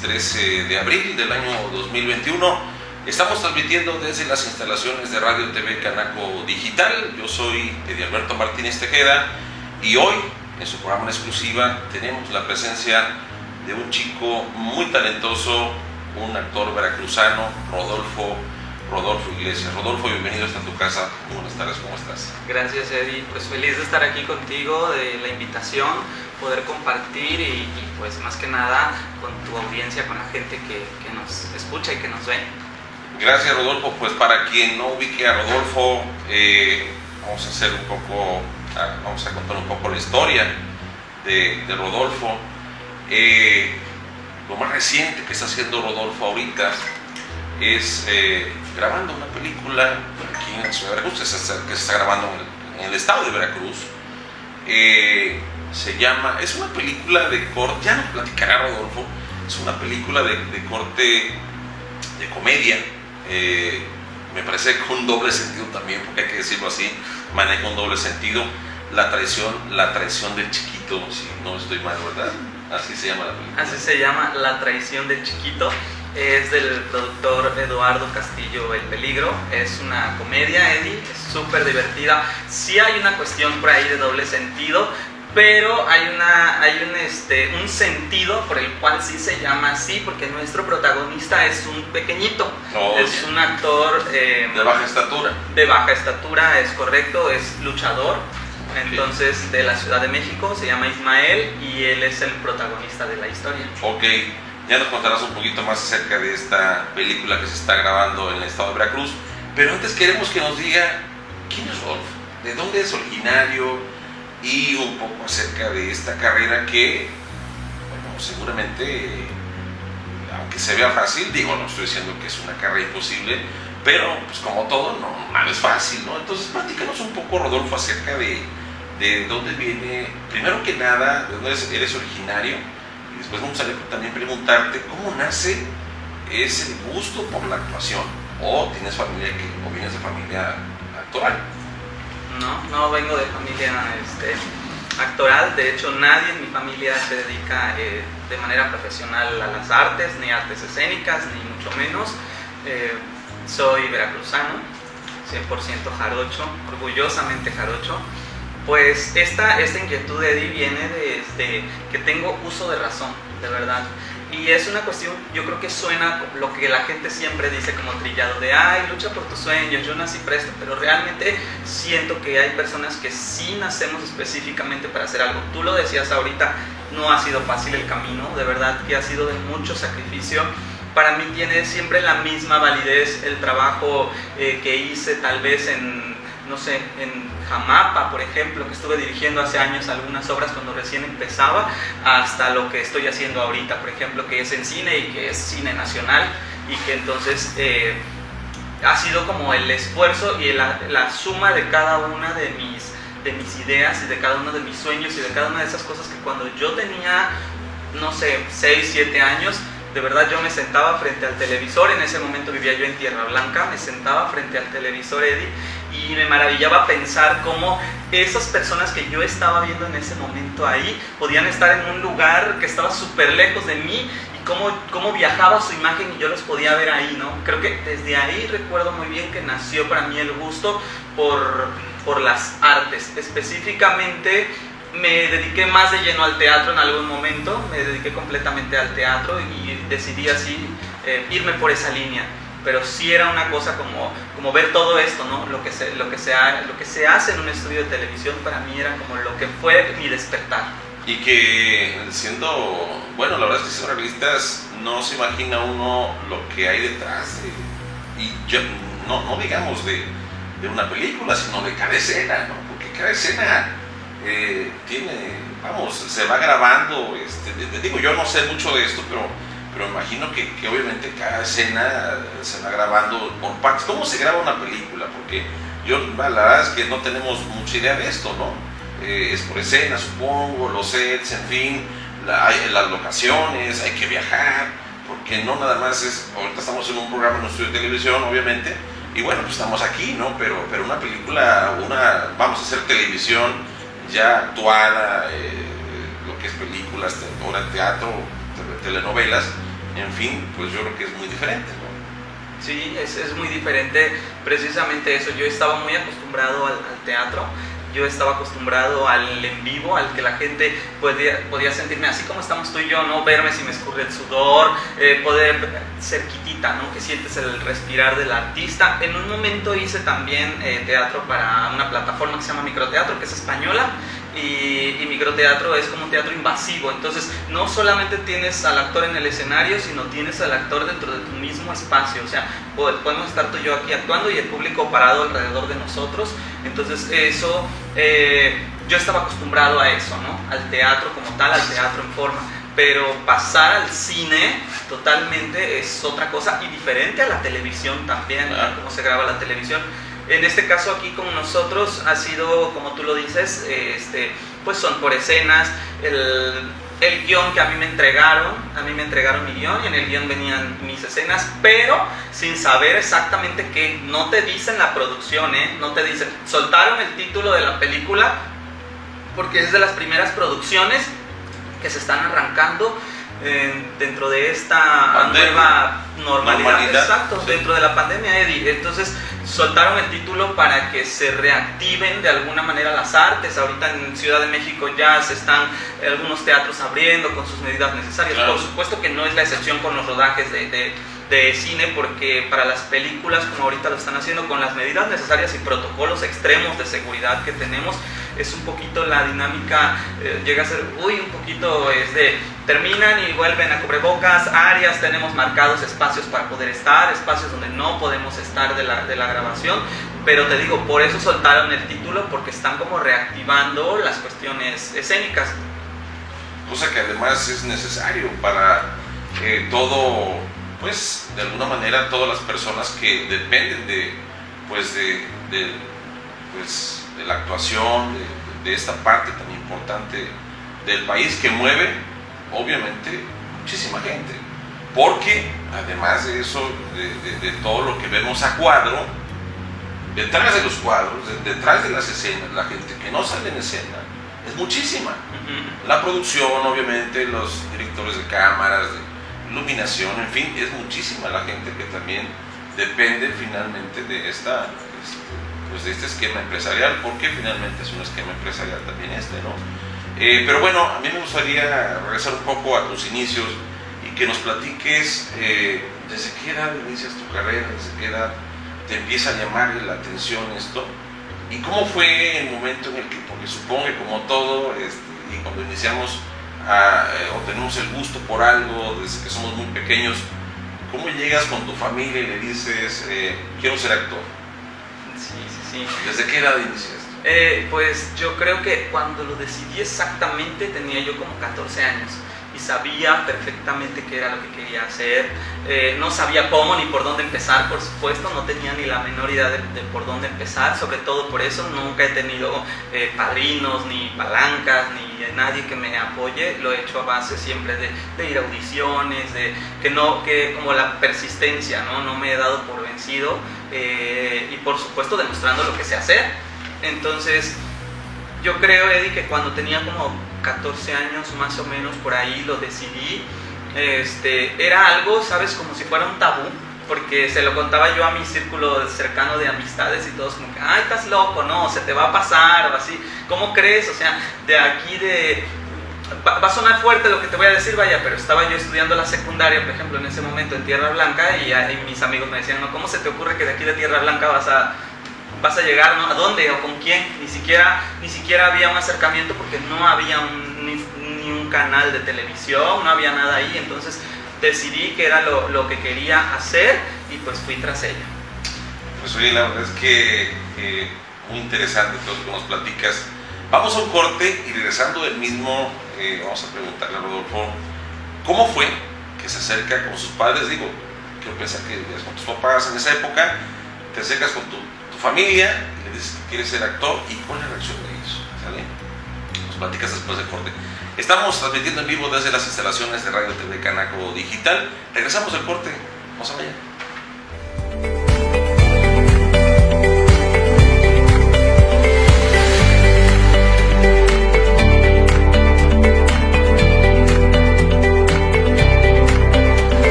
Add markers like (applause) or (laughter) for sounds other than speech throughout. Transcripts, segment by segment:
martes 13 de abril del año 2021. Estamos transmitiendo desde las instalaciones de Radio TV Canaco Digital. Yo soy Alberto Martínez Tejeda y hoy en su programa exclusiva tenemos la presencia de un chico muy talentoso, un actor veracruzano, Rodolfo Rodolfo Iglesias. Rodolfo, bienvenido hasta tu casa. buenas tardes, ¿cómo estás? Gracias, Eddie. Pues feliz de estar aquí contigo, de la invitación, poder compartir y, pues más que nada con tu audiencia, con la gente que, nos escucha y que nos ve. Gracias, Rodolfo. Pues para quien no ubique a Rodolfo, eh, vamos a hacer un poco, vamos a contar un poco la historia de, Rodolfo. Eh, lo más reciente que está haciendo Rodolfo ahorita es eh, grabando una película aquí en la ciudad de Veracruz, que se está, grabando en el, estado de Veracruz. Eh, se llama, es una película de corte, ya no platicará Rodolfo, es una película de, corte de comedia. Eh, me parece con un doble sentido también, porque hay que decirlo así, maneja un doble sentido. La traición, la traición del chiquito, si no estoy mal, ¿verdad? Así se llama la película. Así se llama La traición del chiquito es del productor Eduardo Castillo El Peligro. Es una comedia, Eddie, es súper divertida. Sí hay una cuestión por ahí de doble sentido, pero hay, una, hay un, este, un sentido por el cual sí se llama así, porque nuestro protagonista es un pequeñito, oh, es un actor... Eh, de baja estatura. De baja estatura, es correcto, es luchador. Entonces, de la Ciudad de México, se llama Ismael y él es el protagonista de la historia. Ok. Ya nos contarás un poquito más acerca de esta película que se está grabando en el estado de Veracruz. Pero antes queremos que nos diga quién es Rolf, de dónde es originario y un poco acerca de esta carrera que, bueno, seguramente, aunque se vea fácil, digo, no estoy diciendo que es una carrera imposible, pero pues como todo, no, nada es fácil, ¿no? Entonces, platícanos un poco, Rodolfo, acerca de, de dónde viene, primero que nada, de dónde eres originario después me gustaría también preguntarte cómo nace ese gusto por la actuación. ¿O tienes familia que, o vienes de familia actoral? No, no vengo de familia este, actoral. De hecho, nadie en mi familia se dedica eh, de manera profesional a las artes, ni artes escénicas, ni mucho menos. Eh, soy veracruzano, 100% jarocho, orgullosamente jarocho pues esta, esta inquietud de Eddie viene de, este, que tengo uso de razón, de verdad. Y es una cuestión, yo creo que suena lo que la gente siempre dice como trillado, de, ay, lucha por tus sueños, yo nací presto, pero realmente siento que hay personas que sí nacemos específicamente para hacer algo. Tú lo decías ahorita, no ha sido fácil el camino, de verdad que ha sido de mucho sacrificio. Para mí tiene siempre la misma validez el trabajo eh, que hice tal vez en, no sé, en Jamapa, por ejemplo, que estuve dirigiendo hace años algunas obras cuando recién empezaba, hasta lo que estoy haciendo ahorita, por ejemplo, que es en cine y que es cine nacional y que entonces eh, ha sido como el esfuerzo y la, la, suma de cada una de mis, de mis ideas y de cada uno de mis sueños y de cada una de esas cosas que cuando yo tenía, no sé, 6, 7 años, de verdad yo me sentaba frente al televisor, en ese momento vivía yo en Tierra Blanca, me sentaba frente al televisor Eddie y me maravillaba pensar cómo esas personas que yo estaba viendo en ese momento ahí podían estar en un lugar que estaba súper lejos de mí y cómo, cómo viajaba su imagen y yo los podía ver ahí, ¿no? Creo que desde ahí recuerdo muy bien que nació para mí el gusto por, por las artes, específicamente me dediqué más de lleno al teatro en algún momento, me dediqué completamente al teatro y decidí así eh, irme por esa línea. Pero sí era una cosa como, como ver todo esto, ¿no? Lo que, se, lo, que se lo que se hace en un estudio de televisión para mí era como lo que fue mi despertar. Y que siendo, bueno, la verdad es que siendo realistas no se imagina uno lo que hay detrás de, y yo, no, no digamos de, de una película, sino de cada escena, ¿no? Porque cada escena eh, tiene, vamos, se va grabando, este, digo, yo no sé mucho de esto, pero, pero imagino que, que, obviamente cada escena se va grabando por partes. ¿Cómo se graba una película? Porque yo, la verdad es que no tenemos mucha idea de esto, ¿no? Eh, es por escena, supongo, los sets, en fin, las locaciones, hay que viajar, porque no nada más es, ahorita estamos en un programa en un estudio de televisión, obviamente, y bueno, pues estamos aquí, ¿no? Pero, pero una película, una, vamos a hacer televisión, ya actuada, eh, lo que es películas, ahora teatro, telenovelas, en fin, pues yo creo que es muy diferente. ¿no? Sí, es, es, muy diferente precisamente eso. Yo estaba muy acostumbrado al, al teatro yo estaba acostumbrado al en vivo, al que la gente podía, podía sentirme así como estamos tú y yo, ¿no? Verme si me escurre el sudor, eh, poder cerquitita, ¿no? Que sientes el respirar del artista. En un momento hice también eh, teatro para una plataforma que se llama Microteatro, que es española, y, y, microteatro es como un teatro invasivo. Entonces, no solamente tienes al actor en el escenario, sino tienes al actor dentro de tu mismo espacio. O sea, podemos estar tú y yo aquí actuando y el público parado alrededor de nosotros. Entonces, eso, eh, yo estaba acostumbrado a eso, ¿no? Al teatro como tal, al teatro en forma. Pero pasar al cine totalmente es otra cosa y diferente a la televisión también, claro. cómo se graba la televisión. En este caso aquí como nosotros ha sido, como tú lo dices, este, pues son por escenas, el, el guion que a mí me entregaron, a mí me entregaron mi guion y en el guion venían mis escenas, pero sin saber exactamente qué, no te dicen la producción, ¿eh? no te dicen, soltaron el título de la película porque es de las primeras producciones que se están arrancando eh, dentro de esta pandemia. nueva normalidad, normalidad. exacto, sí. dentro de la pandemia, Eddie. Entonces soltaron el título para que se reactiven de alguna manera las artes. Ahorita en Ciudad de México ya se están algunos teatros abriendo con sus medidas necesarias. Claro. Por supuesto que no es la excepción con los rodajes de, de, de, cine, porque para las películas, como ahorita lo están haciendo, con las medidas necesarias y protocolos extremos de seguridad que tenemos, es un poquito la dinámica, eh, llega a ser, uy, un poquito es de, terminan y vuelven a cubrebocas, áreas, tenemos marcados espacios para poder estar, espacios donde no podemos estar de la, de la grabación, pero te digo, por eso soltaron el título, porque están como reactivando las cuestiones escénicas. Cosa que además es necesario para eh, todo, pues de alguna manera todas las personas que dependen de, pues de, de pues, de la actuación, de, de, esta parte tan importante del país que mueve, obviamente, muchísima gente. Porque, además de eso, de, todo lo que vemos a cuadro, detrás de los cuadros, detrás de las escenas, la gente que no sale en escena, es muchísima. La producción, obviamente, los directores de cámaras, de iluminación, en fin, es muchísima la gente que también depende finalmente de esta pues, de este esquema empresarial, porque finalmente es un esquema empresarial también este, ¿no? Eh, pero bueno, a mí me gustaría regresar un poco a tus inicios y que nos platiques eh, desde qué edad inicias tu carrera, desde qué edad te empieza a llamar la atención esto y cómo fue el momento en el que, porque supongo que como todo, este, y cuando iniciamos a, eh, o tenemos el gusto por algo desde que somos muy pequeños, ¿cómo llegas con tu familia y le dices, eh, quiero ser actor? Sí, sí, sí. ¿Desde qué edad iniciaste? Eh, pues yo creo que cuando lo decidí exactamente tenía yo como 14 años sabía perfectamente qué era lo que quería hacer. Eh, no sabía cómo ni por dónde empezar, por supuesto, no tenía ni la menor idea de, de por dónde empezar, sobre todo por eso nunca he tenido eh, padrinos, ni palancas, ni nadie que me apoye, lo he hecho a base siempre de, de, ir a audiciones, de que no, que como la persistencia, ¿no? No me he dado por vencido eh, y por supuesto demostrando lo que sé hacer entonces, yo creo, Eddie, que cuando tenía como 14 años más o menos por ahí lo decidí. Este, era algo, sabes, como si fuera un tabú, porque se lo contaba yo a mi círculo cercano de amistades y todos como que, ay, estás loco, no, se te va a pasar o así. ¿Cómo crees? O sea, de aquí de... Va, a sonar fuerte lo que te voy a decir, vaya, pero estaba yo estudiando la secundaria, por ejemplo, en ese momento en Tierra Blanca y, y mis amigos me decían, no, ¿cómo se te ocurre que de aquí de Tierra Blanca vas a vas a llegar. ¿A dónde o con quién? Ni siquiera, ni siquiera había un acercamiento porque no había un, ni, un canal de televisión, no había nada ahí, entonces decidí que era lo, lo, que quería hacer y pues fui tras ella. Pues oye, la verdad es que muy interesante todo lo que nos platicas. Vamos a un corte y regresando del mismo, eh, vamos a preguntarle a Rodolfo, ¿cómo fue que se acerca con sus padres? Digo, quiero pensar que con tus papás en esa época, te acercas con tu familia, le dices que quieres ser actor y cuál la reacción de ellos. ¿Sale? Nos platicas después del corte. Estamos transmitiendo en vivo desde las instalaciones de Radio TV Canaco Digital. Regresamos al corte. Vamos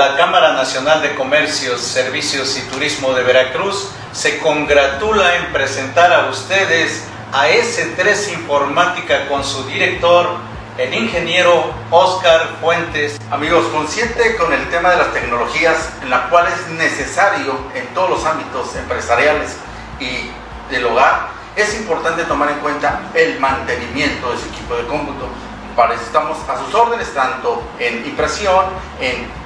a ver. Nacional de Comercios, Servicios y Turismo de Veracruz se congratula en presentar a ustedes a S3 Informática con su director, el ingeniero Oscar Fuentes. Amigos, consciente con el tema de las tecnologías, en la cual es necesario en todos los ámbitos empresariales y del hogar, es importante tomar en cuenta el mantenimiento de su equipo de cómputo. Para estamos a sus órdenes, tanto en impresión, en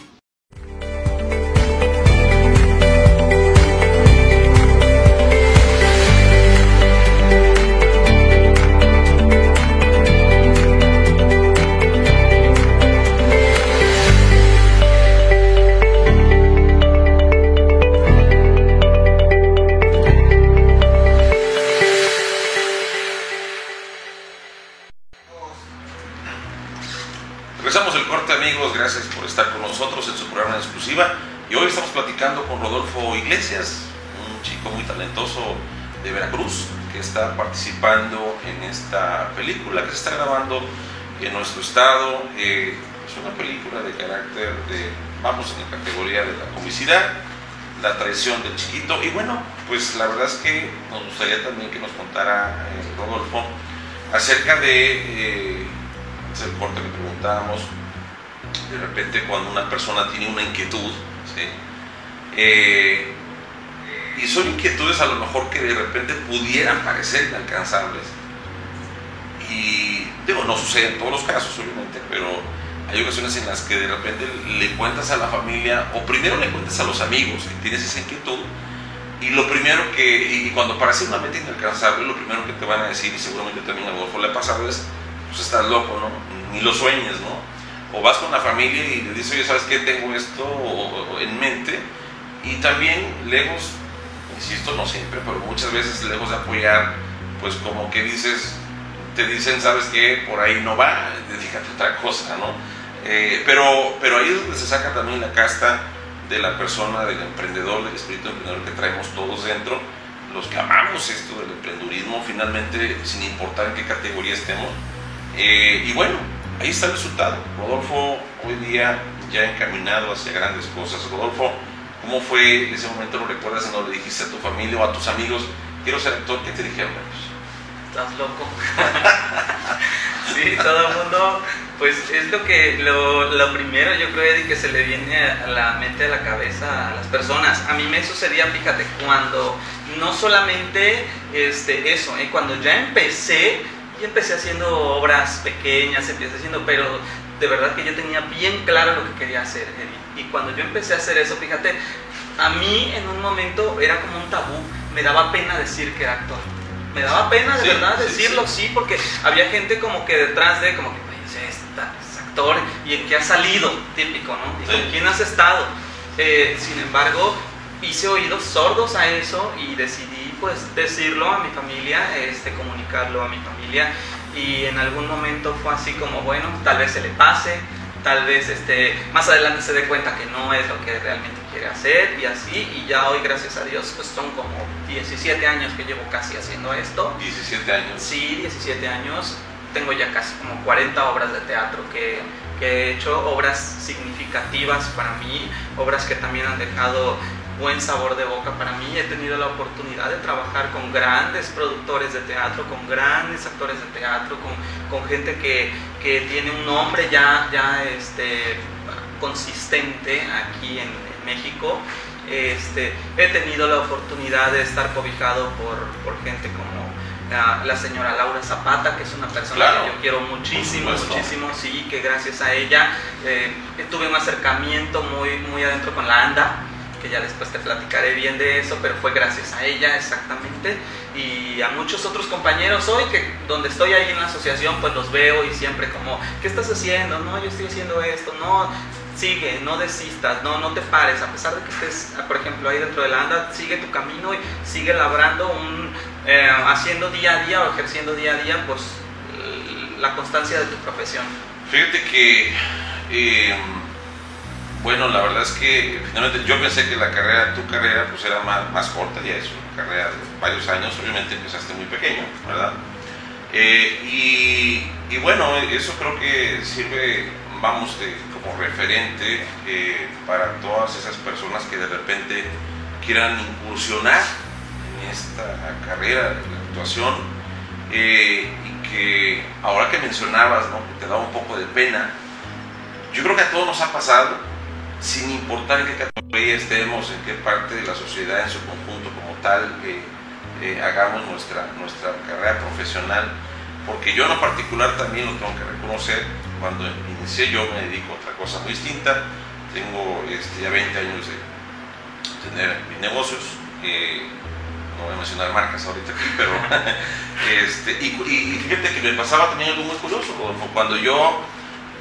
Rodolfo Iglesias, un chico muy talentoso de Veracruz que está participando en esta película que se está grabando en nuestro estado. Eh, es una película de carácter de, vamos en la categoría de la comicidad, la traición del chiquito y bueno, pues la verdad es que nos gustaría también que nos contara eh, Rodolfo acerca de... Eh, es el corte que preguntábamos, de repente cuando una persona tiene una inquietud, ¿sí? Eh, y son inquietudes a lo mejor que de repente pudieran parecer inalcanzables, y digo, no sucede en todos los casos, obviamente, pero hay ocasiones en las que de repente le cuentas a la familia, o primero le cuentas a los amigos que tienes esa inquietud, y lo primero que, y cuando parece una meta inalcanzable, lo primero que te van a decir, y seguramente también a vos le ha pasado, es, pues estás loco, ¿no? Ni lo sueñes, ¿no? O vas con la familia y le dices, oye, ¿sabes qué? Tengo esto en mente. Y también, lejos, insisto, no siempre, pero muchas veces lejos de apoyar, pues como que dices, te dicen, ¿sabes qué? Por ahí no va, dedícate a otra cosa, ¿no? Eh, pero, pero ahí es donde se saca también la casta de la persona, del emprendedor, del espíritu emprendedor que traemos todos dentro, los que amamos esto del emprendurismo, finalmente, sin importar en qué categoría estemos, eh, y bueno, ahí está el resultado. Rodolfo hoy día ya encaminado hacia grandes cosas. Rodolfo, ¿cómo fue ese momento? ¿Lo recuerdas cuando le dijiste a tu familia o a tus amigos, quiero ser actor? ¿Qué te dijeron? Estás loco. (laughs) sí, todo el mundo Pues es lo que, lo, lo, primero yo creo Eddie, que se le viene a la mente, a la cabeza a las personas. A mí me sucedía, fíjate, cuando no solamente este, eso, ¿eh? cuando ya empecé, y empecé haciendo obras pequeñas, empecé haciendo, pero de verdad que yo tenía bien claro lo que quería hacer. Y cuando yo empecé a hacer eso, fíjate, a mí en un momento era como un tabú, me daba pena decir que era actor. Me daba pena de verdad decirlo, sí, porque había gente como que detrás de, como que, pues, es actor y en qué ha salido, típico, ¿no? ¿Y con quién has estado? Eh, sin embargo, hice oídos sordos a eso y decidí pues decirlo a mi familia, este, comunicarlo a mi familia y en algún momento fue así como, bueno, tal vez se le pase, tal vez este, más adelante se dé cuenta que no es lo que realmente quiere hacer y así, y ya hoy gracias a Dios pues son como 17 años que llevo casi haciendo esto. 17 años. Sí, 17 años, tengo ya casi como 40 obras de teatro que, que he hecho, obras significativas para mí, obras que también han dejado buen sabor de boca para mí. He tenido la oportunidad de trabajar con grandes productores de teatro, con grandes actores de teatro, con, con gente que, que, tiene un nombre ya, ya este, consistente aquí en, México. Este, he tenido la oportunidad de estar cobijado por, por gente como la, señora Laura Zapata, que es una persona que yo quiero muchísimo, muchísimo, sí, que gracias a ella eh, tuve un acercamiento muy, muy adentro con la ANDA que ya después te platicaré bien de eso, pero fue gracias a ella exactamente y a muchos otros compañeros hoy que donde estoy ahí en la asociación pues los veo y siempre como, ¿qué estás haciendo? No, yo estoy haciendo esto, no, sigue, no desistas, no, no te pares, a pesar de que estés, por ejemplo, ahí dentro de la anda, sigue tu camino y sigue labrando, un, eh, haciendo día a día o ejerciendo día a día pues la constancia de tu profesión. Fíjate que... Eh, bueno, la verdad es que finalmente yo pensé que la carrera, tu carrera, pues era más, más corta, ya es una carrera de varios años, obviamente empezaste muy pequeño, ¿verdad? Eh, y, bueno, eso creo que sirve, vamos, de, como referente eh, para todas esas personas que de repente quieran incursionar en esta carrera de la actuación eh, y que ahora que mencionabas, ¿no? que te da un poco de pena, yo creo que a todos nos ha pasado sin importar qué categoría estemos, en qué parte de la sociedad en su conjunto como tal eh, eh, hagamos nuestra, nuestra carrera profesional, porque yo en lo particular también lo tengo que reconocer, cuando inicié yo me dedico a otra cosa muy distinta, tengo este, ya 20 años de tener mis negocios, eh, no voy a mencionar marcas ahorita aquí, (laughs) pero (laughs) este, y, y, fíjate que me pasaba también algo muy curioso, cuando yo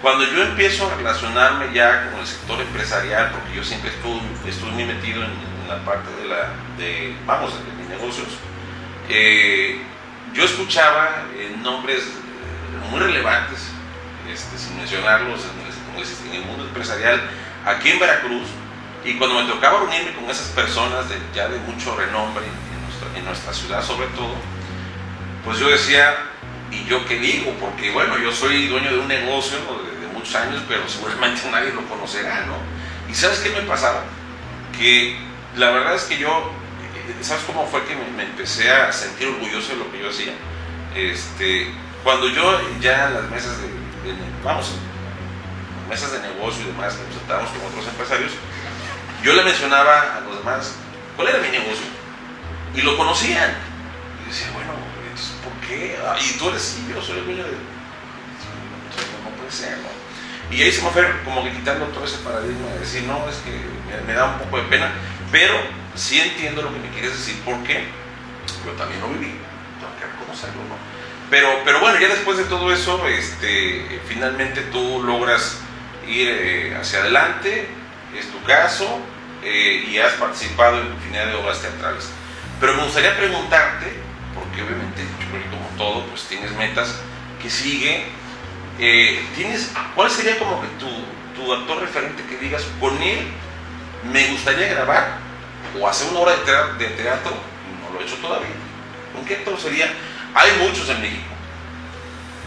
cuando yo empiezo a relacionarme ya con el sector empresarial, porque yo siempre estuve, muy metido en, la parte de la, de, vamos, de mis negocios, eh, yo escuchaba eh, nombres eh, muy relevantes, este, sin mencionarlos en el, mundo empresarial, aquí en Veracruz, y cuando me tocaba reunirme con esas personas de, ya de mucho renombre en nuestra, en nuestra ciudad sobre todo, pues yo decía, ¿y yo qué digo? Porque bueno, yo soy dueño de un negocio de, muchos años, pero seguramente (laughs) nadie lo conocerá, ¿no? ¿Y sabes qué me pasaba? Que la verdad es que yo, eh, ¿sabes cómo fue que me, empecé a sentir orgulloso de lo que yo hacía? Este, cuando yo ya en las mesas de, vamos, mesas de negocio y demás, nos sentábamos con otros empresarios, yo le mencionaba a los demás cuál era mi negocio y lo conocían. Y decía, bueno, ¿por qué? Ah, y tú eres, sí, yo soy el dueño de... No puede ser, ¿no? Y ahí se me fue como que quitando todo ese paradigma de decir, no, es que me, da un poco de pena, pero sí entiendo lo que me quieres decir, ¿por qué? Yo también lo viví, tengo que reconocerlo, ¿no? Pero, pero bueno, ya después de todo eso, este, finalmente tú logras ir eh, hacia adelante, es tu caso, eh, y has participado en infinidad de obras teatrales. Pero me gustaría preguntarte, obviamente que como todo, pues tienes metas que sigue. Eh, ¿tienes, ¿Cuál sería como que tu, tu, actor referente que digas, con él me gustaría grabar o hacer una obra de teatro, no lo he hecho todavía? ¿Con qué actor sería? Hay muchos en México,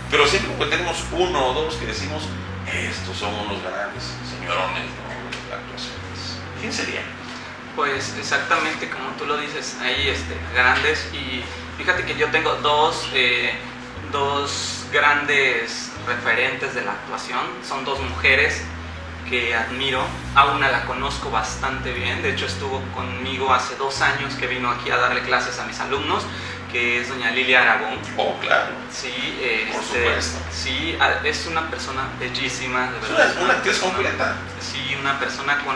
pero siempre tenemos uno o dos que decimos, estos son unos grandes señorones de actuaciones. ¿Quién sería? Pues exactamente como tú lo dices, hay este, grandes y fíjate que yo tengo dos, eh, dos grandes referentes de la actuación, son dos mujeres que admiro, a una la conozco bastante bien, de hecho estuvo conmigo hace dos años que vino aquí a darle clases a mis alumnos, que es doña Lilia Aragón. Oh, claro. Sí, Por este, supuesto. sí, a- es una persona bellísima, de Es verdad. una, una actriz completa. Sí, una persona con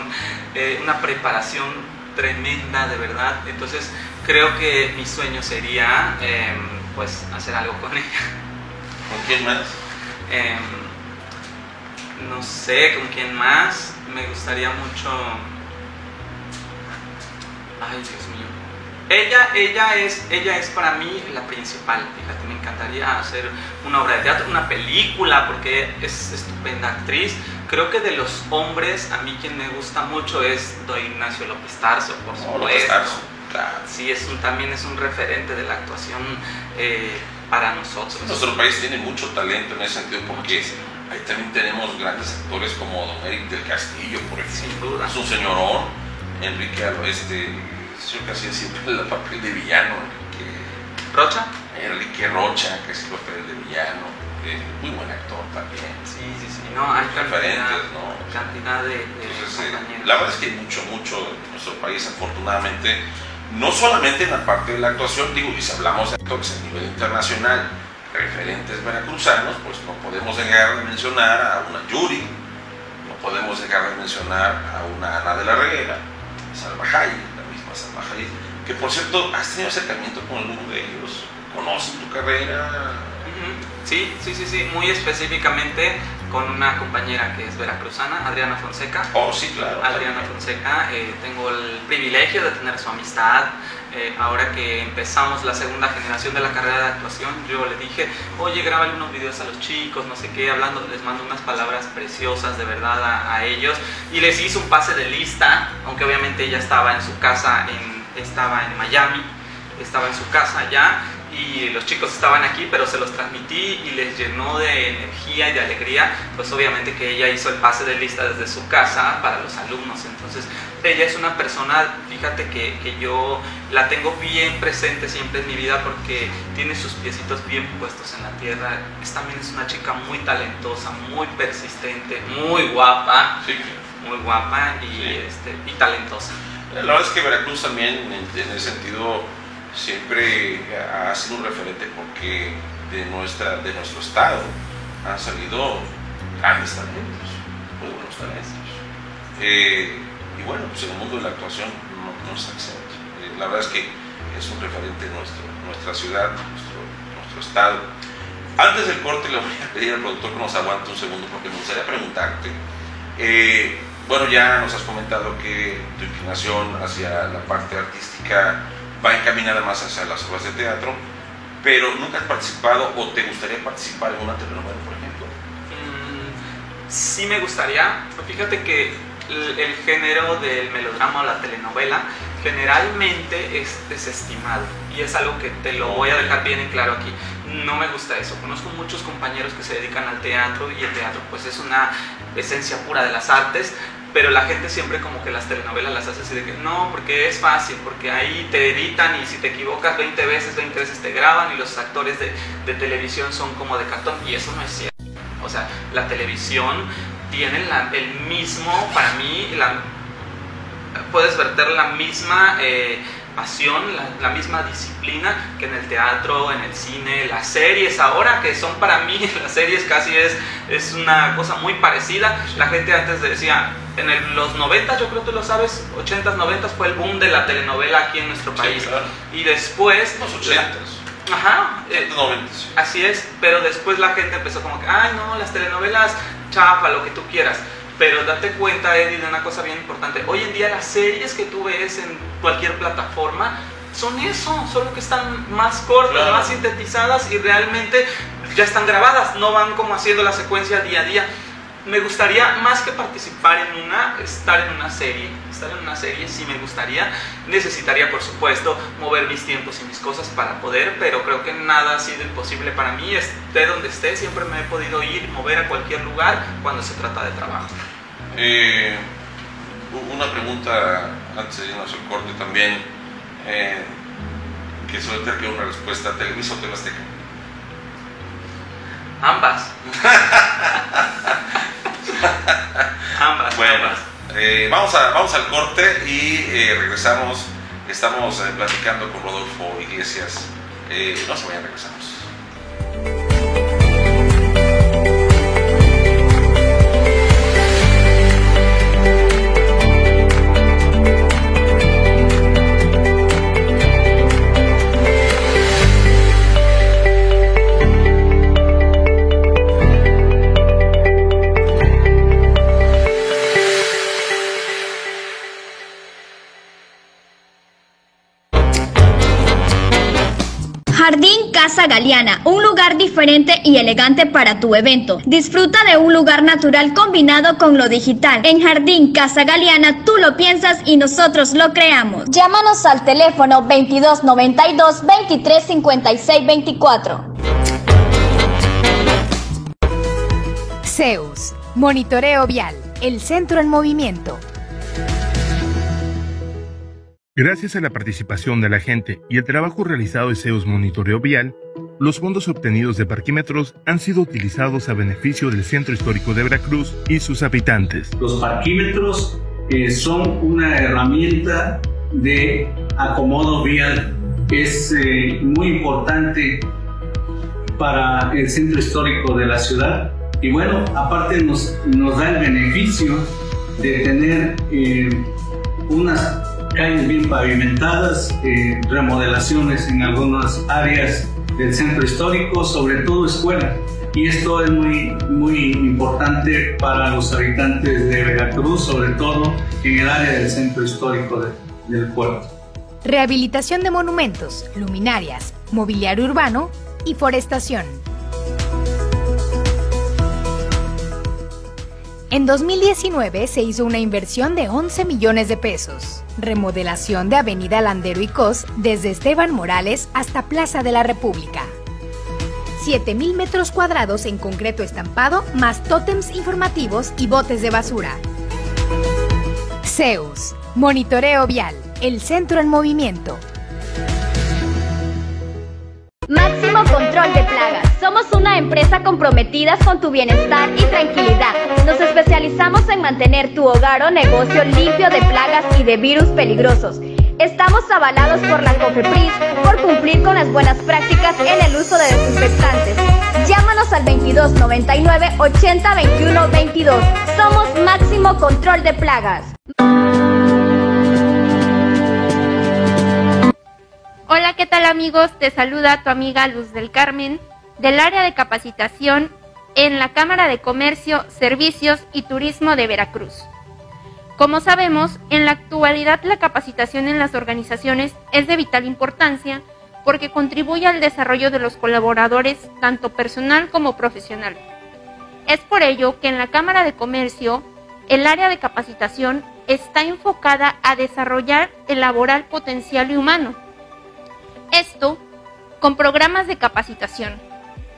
eh, una preparación tremenda, de verdad. Entonces, creo que mi sueño sería, em, pues, hacer algo con ella. ¿Con quién más? Em, no sé con quién más. Me gustaría mucho. Ay, Dios mío. Ella, ella es, ella es para mí la principal. Fíjate, me encantaría hacer una obra de teatro, una película, porque es estupenda actriz. Creo que de los hombres, a mí quien me gusta mucho es Don Ignacio López Tarso, por supuesto. Claro. Sí, es un, también es un referente de la actuación eh, para nosotros. Nuestro país tiene mucho talento en ese sentido porque ahí también tenemos grandes actores como Don Eric del Castillo, por ejemplo. Sin duda. Es un señorón. Enrique, este, yo casi siempre el papel de villano. Enrique, ¿Rocha? Enrique Rocha, que es el papel de villano. eh, muy buen actor también. Sí, sí, sí. No, hay cantidad, Referentes, ¿no? cantidad de, de Entonces, eh, la verdad es que hay mucho, mucho en nuestro país, afortunadamente, no solamente en la parte de la actuación, digo, y si hablamos de actores a nivel internacional, referentes veracruzanos, pues no podemos dejar de mencionar a una Yuri, no podemos dejar de mencionar a una Ana de la Reguera, Salma Hayek, la misma Salma Hayek, que por cierto, has tenido acercamiento con alguno de ellos, conocen tu carrera. Sí, sí, sí, sí, muy específicamente con una compañera que es veracruzana, Adriana Fonseca. oh sí, claro. Adriana Fonseca, eh, tengo el privilegio de tener su amistad. Eh, ahora que empezamos la segunda generación de la carrera de actuación, yo le dije, oye, grábale unos videos a los chicos, no sé qué, hablando, les mando unas palabras preciosas de verdad a, a ellos. Y les hice un pase de lista, aunque obviamente ella estaba en su casa, en, estaba en Miami, estaba en su casa ya, y los chicos estaban aquí, pero se los transmití y les llenó de energía y de alegría, pues obviamente que ella hizo el pase de lista desde su casa para los alumnos. Entonces, ella es una persona, fíjate que, que yo la tengo bien presente siempre en mi vida porque tiene sus piecitos bien puestos en la tierra. Es, también es una chica muy talentosa, muy persistente, muy guapa, Sí, muy guapa y, Sí. este, y talentosa. La verdad es que Veracruz también, en, en ese sentido, siempre ha sido un referente porque de, nuestra, de nuestro estado han salido grandes talentos, muy buenos talentos. Eh, y bueno, pues en el mundo de la actuación no, no está exento. Eh, la verdad es que es un referente en nuestro, nuestra ciudad, nuestro, nuestro estado. Antes del corte le voy a pedir al productor que nos aguante un segundo porque me gustaría preguntarte. eh, bueno, ya nos has comentado que tu inclinación hacia la parte artística va encaminada más hacia las obras de teatro, pero nunca has participado o te gustaría participar en una telenovela, por ejemplo. Mm, sí me gustaría. Fíjate que el, el género del melodrama o la telenovela generalmente es desestimado y es algo que te lo voy a dejar bien en claro aquí. No me gusta eso. Conozco muchos compañeros que se dedican al teatro y el teatro pues es una esencia pura de las artes, pero la gente siempre como que las telenovelas las hace así de que no, porque es fácil, porque ahí te editan y si te equivocas 20 veces, 20 veces te graban y los actores de, de televisión son como de cartón y eso no es cierto. O sea, la televisión tiene la- el mismo, para mí, puedes verter la misma eh, pasión, la, la misma disciplina que en el teatro, en el cine, las series ahora, que son para mí, (laughs) las series casi es, es una cosa muy parecida. La gente antes decía, en el- los 90, yo creo que tú lo sabes, 80s, 90s fue el boom de la telenovela aquí en nuestro Sí, país. claro. Y después... Los la- ochentas, Ajá. eh, los noventas. Así es, pero después la gente empezó como que, ay no, las telenovelas, chafa, lo que tú quieras. Pero date cuenta, Eddie, de una cosa bien importante. Hoy en día las series que tú ves en cualquier plataforma son eso, solo que están más cortas, Claro. más sintetizadas y realmente ya están grabadas, no van como haciendo la secuencia día a día. Me gustaría, más que participar en una, estar en una serie. Estar en una serie sí me gustaría. Necesitaría, por supuesto, mover mis tiempos y mis cosas para poder, pero creo que nada ha sido imposible para mí. Esté donde esté, siempre me he podido ir mover a cualquier lugar cuando se trata de trabajo. Eh, una pregunta antes de irnos al corte también, eh, que suele tener que una respuesta, ¿Televisa o Azteca? Ambas. (laughs) ambas. Bueno, ambas. eh, vamos, a, vamos al corte y eh, regresamos. Estamos eh, platicando con Rodolfo Iglesias. No se vayan, regresamos. Casa Galeana, un lugar diferente y elegante para tu evento. Disfruta de un lugar natural combinado con lo digital. En Jardín Casa Galeana tú lo piensas y nosotros lo creamos. Llámanos al teléfono 2292 2356 24. Zeus, Monitoreo Vial, el centro en movimiento. Gracias a la participación de la gente y el trabajo realizado de CEUS Monitoreo Vial, los fondos obtenidos de parquímetros han sido utilizados a beneficio del Centro Histórico de Veracruz y sus habitantes. Los parquímetros eh, son una herramienta de acomodo vial. Es eh, muy importante para el centro histórico de la ciudad y bueno, aparte nos, da el beneficio de tener eh, unas calles bien pavimentadas, eh, remodelaciones en algunas áreas del centro histórico, sobre todo escuelas. Y esto es muy, muy importante para los habitantes de Veracruz, sobre todo en el área del centro histórico de- del puerto. Rehabilitación de monumentos, luminarias, mobiliario urbano y forestación. En 2019 se hizo una inversión de 11 millones de pesos. Remodelación de Avenida Landero y Cos desde Esteban Morales hasta Plaza de la República. 7.000 metros cuadrados en concreto estampado, más tótems informativos y botes de basura. Zeus, Monitoreo Vial, el centro en movimiento. Máximo control de plagas. Somos una empresa comprometida con tu bienestar y tranquilidad. Nos especializamos en mantener tu hogar o negocio limpio de plagas y de virus peligrosos. Estamos avalados por la COFEPRIS por cumplir con las buenas prácticas en el uso de desinfectantes. Llámanos al 2299 80 21 22. Somos Máximo Control de Plagas. Hola, ¿qué tal amigos? Te saluda tu amiga Luz del Carmen del área de capacitación en la Cámara de Comercio, Servicios y Turismo de Veracruz. Como sabemos, en la actualidad la capacitación en las organizaciones es de vital importancia porque contribuye al desarrollo de los colaboradores tanto personal como profesional. Es por ello que en la Cámara de Comercio el área de capacitación está enfocada a desarrollar el laboral potencial y humano. Esto con programas de capacitación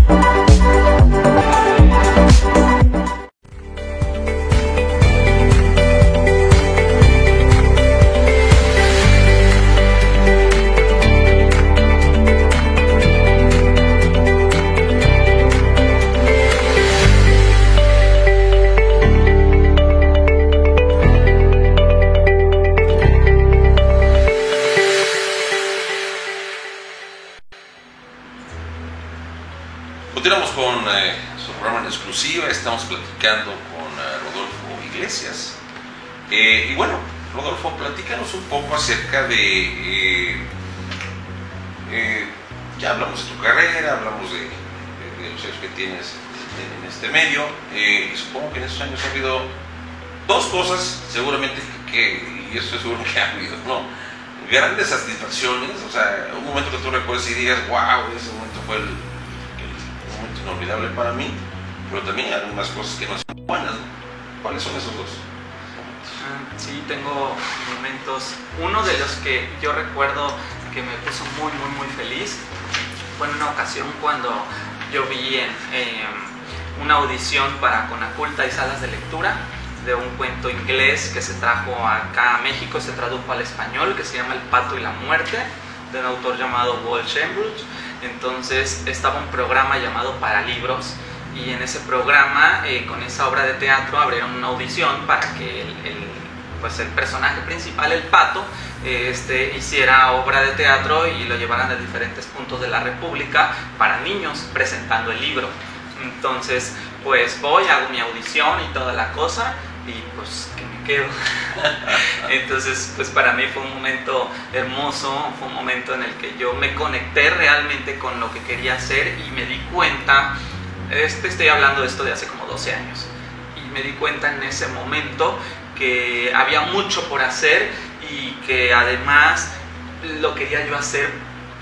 Thank Continuamos con eh, su programa en exclusiva, estamos platicando con eh, Rodolfo Iglesias. Eh, y bueno, Rodolfo, platícanos un poco acerca de... eh, eh, ya hablamos de tu carrera, hablamos de, de- de los años que tienes en, en este medio. eh, y supongo que en esos años ha habido dos cosas, seguramente, que, y eso es seguro que ha habido, ¿no? grandes satisfacciones, o sea, un momento que tú recuerdes y digas, wow, ese momento fue el, inolvidable para mí, pero también hay algunas cosas que no son buenas. ¿no? ¿Cuáles son esos dos? Ah, Sí, tengo momentos. Uno de los que yo recuerdo que me puso muy, muy, muy feliz fue en una ocasión cuando yo vi en, em, una audición para Conaculta y salas de lectura de un cuento inglés que se trajo acá a México, se tradujo al español, que se llama El pato y la muerte, de un autor llamado Walt Shambridge. Entonces estaba un programa llamado Para Libros y en ese programa, eh, con esa obra de teatro, abrieron una audición para que el, el- pues el personaje principal, el pato, eh, este, hiciera obra de teatro y lo llevaran a diferentes puntos de la República para niños, presentando el libro. Entonces, pues voy, hago mi audición y toda la cosa y pues quedo. (laughs) Entonces, pues para mí fue un momento hermoso, fue un momento en el que yo me conecté realmente con lo que quería hacer y me di cuenta, este, estoy hablando de esto de hace como 12 años, y me di cuenta en ese momento que había mucho por hacer y que además lo quería yo hacer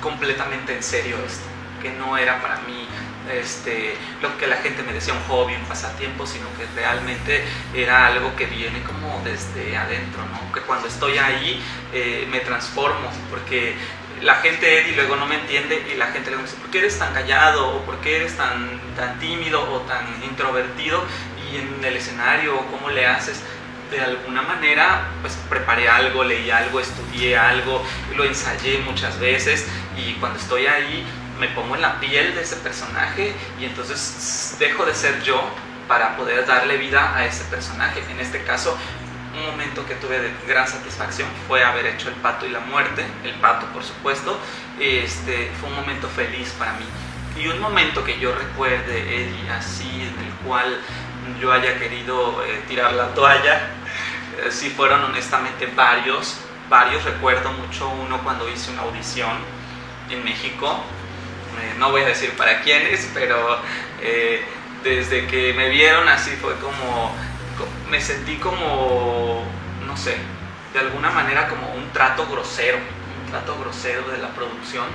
completamente en serio esto, que no era para mí este, lo que la gente me decía un hobby, un pasatiempo, sino que realmente era algo que viene como desde adentro, ¿no? que cuando estoy ahí eh, me transformo, porque la gente Eddie luego no me entiende y la gente luego me dice, ¿por qué eres tan callado? ¿O por qué eres tan, tan tímido o tan introvertido? Y en el escenario, ¿cómo le haces? de alguna manera pues preparé algo, leí algo, estudié algo, lo ensayé muchas veces y cuando estoy ahí me pongo en la piel de ese personaje y entonces dejo de ser yo para poder darle vida a ese personaje. En este caso, un momento que tuve de gran satisfacción fue haber hecho El Pato y la Muerte, El Pato por supuesto, este, fue un momento feliz para mí. Y un momento que yo recuerde, Eddie, así, en el cual yo haya querido eh, tirar la toalla, eh, sí fueron honestamente varios, varios, recuerdo mucho uno cuando hice una audición en México, no voy a decir para quiénes, pero eh, desde que me vieron así fue como, co- me sentí como, no sé, de alguna manera como un trato grosero, un trato grosero de la producción.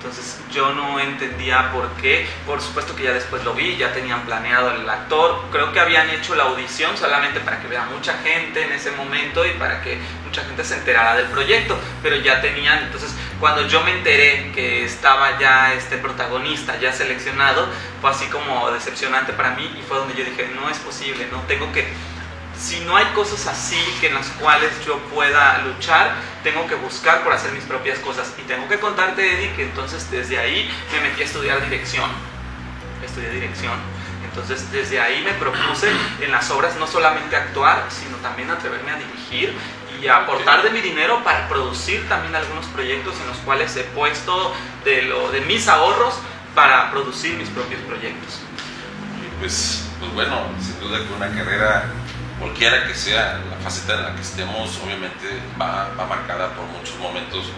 Entonces yo no entendía por qué, por supuesto que ya después lo vi, ya tenían planeado el actor, creo que habían hecho la audición solamente para que vea mucha gente en ese momento y para que mucha gente se enterara del proyecto, pero ya tenían, entonces cuando yo me enteré que estaba ya este protagonista ya seleccionado, fue así como decepcionante para mí y fue donde yo dije, no es posible, no tengo que si no hay cosas así que en las cuales yo pueda luchar, tengo que buscar por hacer mis propias cosas. Y tengo que contarte, Eddie, que entonces desde ahí me metí a estudiar dirección. Estudié dirección. Entonces desde ahí me propuse en las obras no solamente actuar, sino también atreverme a dirigir y a aportar de mi dinero para producir también algunos proyectos en los cuales he puesto de, lo, de mis ahorros para producir mis propios proyectos. Pues, pues bueno, sin duda que una carrera, cualquiera que sea la faceta en la que estemos, obviamente va, va marcada por muchos momentos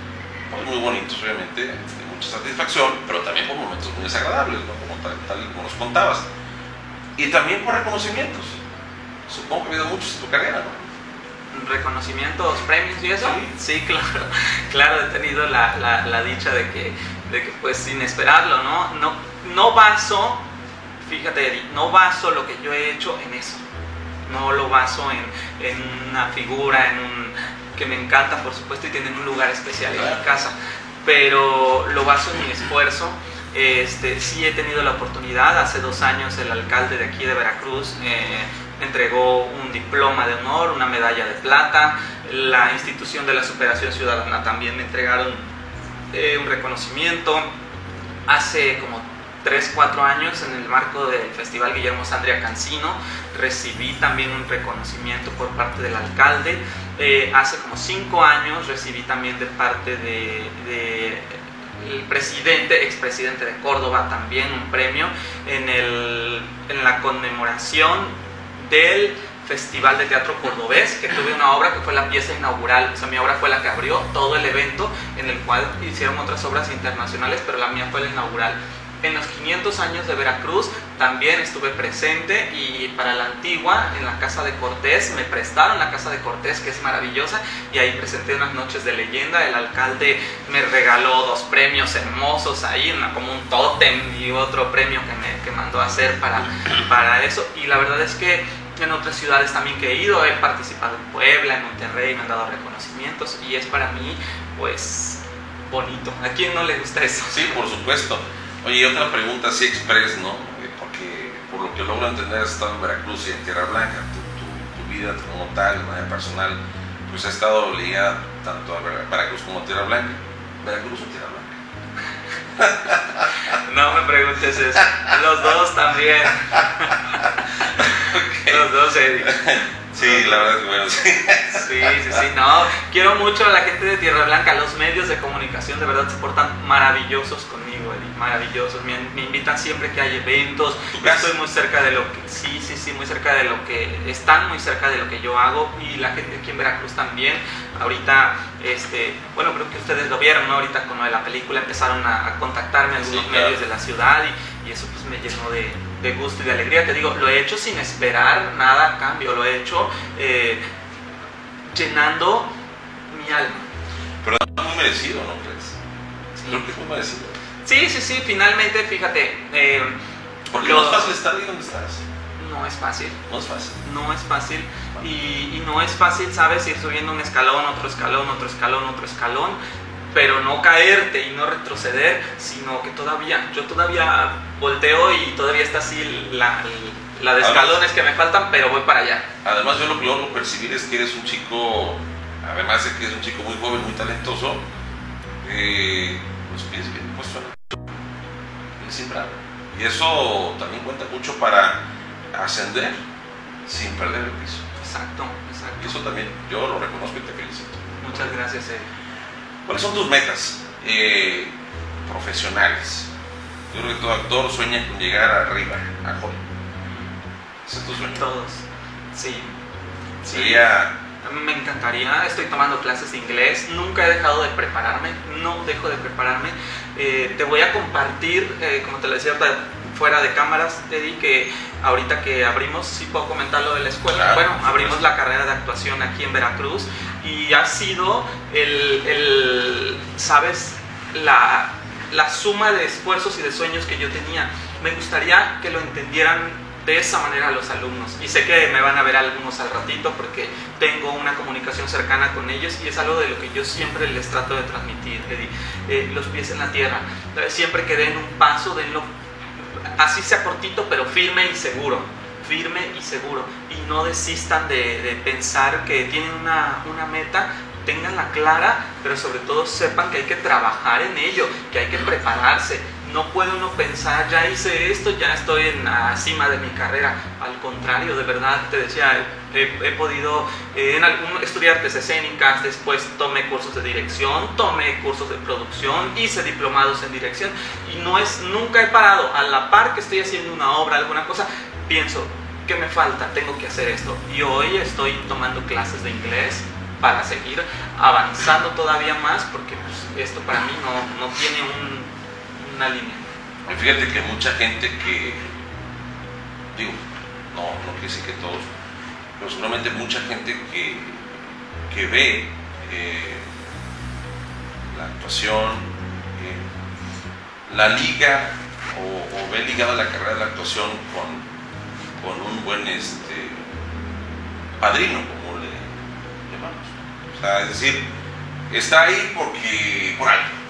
pues, muy bonitos, obviamente, de mucha satisfacción, pero también por momentos muy desagradables, ¿no? como tal, tal y como nos contabas. Y también por reconocimientos. Supongo que ha habido muchos en tu carrera, ¿no? reconocimientos, premios y eso. Sí, claro, (laughs) claro, he tenido la, la, la dicha de que, de que, pues sin esperarlo, ¿no? No, no baso, fíjate, Eddie, no baso lo que yo he hecho en eso. No lo baso en, en una figura, en un que me encanta, por supuesto, y tienen un lugar especial en mi casa, pero lo baso en mi esfuerzo. Este, sí he tenido la oportunidad, hace dos años el alcalde de aquí de Veracruz eh, entregó un diploma de honor, una medalla de plata, la institución de la superación ciudadana también me entregaron eh, un reconocimiento. Hace como 3, 4 años en el marco del Festival Guillermo Sandria Cancino recibí también un reconocimiento por parte del alcalde. Eh, hace como 5 años recibí también de parte de, de el presidente, expresidente de Córdoba también un premio en, el, en la conmemoración del Festival de Teatro Cordobés, que tuve una obra que fue la pieza inaugural, o sea, mi obra fue la que abrió todo el evento, en el cual hicieron otras obras internacionales, pero la mía fue la inaugural. En los 500 años de Veracruz también estuve presente y para la antigua, en la Casa de Cortés, me prestaron la Casa de Cortés, que es maravillosa, y ahí presenté unas noches de leyenda. El alcalde me regaló dos premios hermosos ahí, como un tótem y otro premio que me que mandó a hacer para, para eso. Y la verdad es que en otras ciudades también que he ido, he participado en Puebla, en Monterrey, me han dado reconocimientos y es para mí, pues, bonito. ¿A quién no le gusta eso? Sí, por supuesto. Oye, otra pregunta así express, ¿no? Eh, Porque por lo que logro entender, has estado en Veracruz y en Tierra Blanca. Tu, tu- tu vida como tal, de manera personal, pues ha estado ligada tanto a Ver- Veracruz como a Tierra Blanca. ¿Veracruz o Tierra Blanca? (laughs) No me preguntes eso. Los dos también. (laughs) Los dos, Eddie. Sí, la verdad es que bueno, sí. Sí, sí, sí, no. Quiero mucho a la gente de Tierra Blanca, los medios de comunicación de verdad se portan maravillosos conmigo, Eddie, maravillosos. Me, me invitan siempre que hay eventos. Yo estoy muy cerca de lo que, sí, sí, sí, muy cerca de lo que, están muy cerca de lo que yo hago y la gente aquí en Veracruz también. Ahorita, este, bueno, creo que ustedes lo vieron, ¿no? Ahorita con lo de la película empezaron a, a contactarme algunos Sí, claro. medios de la ciudad y, y eso pues me llenó de, de gusto y de alegría. Te digo, lo he hecho sin esperar nada a cambio, lo he hecho eh, llenando mi alma. Pero es muy merecido, ¿no crees? Creo que es muy merecido. Sí, sí, sí, finalmente, fíjate. eh, Porque lo- no es fácil estar ahí donde estás. No es fácil. No es fácil. No es fácil. Y, y no es fácil, ¿sabes? Ir subiendo un escalón, otro escalón, otro escalón, otro escalón. Pero no caerte y no retroceder, sino que todavía, yo todavía volteo y todavía está así la, la de escalones que me faltan, pero voy para allá. Además, yo lo que logro percibir es que eres un chico, además de que eres un chico muy joven, muy talentoso, eh, los pies bien puestos en el pies siempre hablan. Y eso también cuenta mucho para ascender sin perder el piso. Exacto, exacto. Y eso también yo lo reconozco y te felicito. Muchas gracias, Eddie. ¿Cuáles son tus metas eh, profesionales? Yo creo que todo actor sueña con llegar arriba, a Hollywood. ¿Ese es tu sueño? Todos. Sí. Sí. Sería Me encantaría, estoy tomando clases de inglés, nunca he dejado de prepararme, no dejo de prepararme. Eh, te voy a compartir, eh, como te lo decía fuera de cámaras, Eddie, que ahorita que abrimos, sí puedo comentar lo de la escuela. Claro, bueno, abrimos la carrera de actuación aquí en Veracruz y ha sido el, el, ¿sabes? La, la suma de esfuerzos y de sueños que yo tenía. Me gustaría que lo entendieran de esa manera los alumnos. Y sé que me van a ver algunos al ratito porque tengo una comunicación cercana con ellos y es algo de lo que yo siempre les trato de transmitir, Eddie. Eh, los pies en la tierra. Eh, Siempre que den un paso, denlo así sea cortito, pero firme y seguro. Firme y seguro. Y no desistan de, de pensar que tienen una, una meta, tenganla clara, pero sobre todo sepan que hay que trabajar en ello, que hay que prepararse. No puede uno pensar, ya hice esto, ya estoy en la cima de mi carrera. Al contrario, de verdad, te decía, he, he podido eh, en algún, estudiar artes escénicas, después tomé cursos de dirección, tomé cursos de producción, hice diplomados en dirección y no es, nunca he parado. A la par que estoy haciendo una obra, alguna cosa, pienso, ¿qué me falta? Tengo que hacer esto. Y hoy estoy tomando clases de inglés para seguir avanzando todavía más porque pues, esto para mí no, no tiene un- una línea. Fíjate que mucha gente que, digo, no, no quiere decir que todos, pero seguramente mucha gente que, que ve eh, la actuación, eh, la liga o, o ve ligada la carrera de la actuación con, con un buen este, padrino, como le llamamos. O sea, es decir, está ahí porque por algo.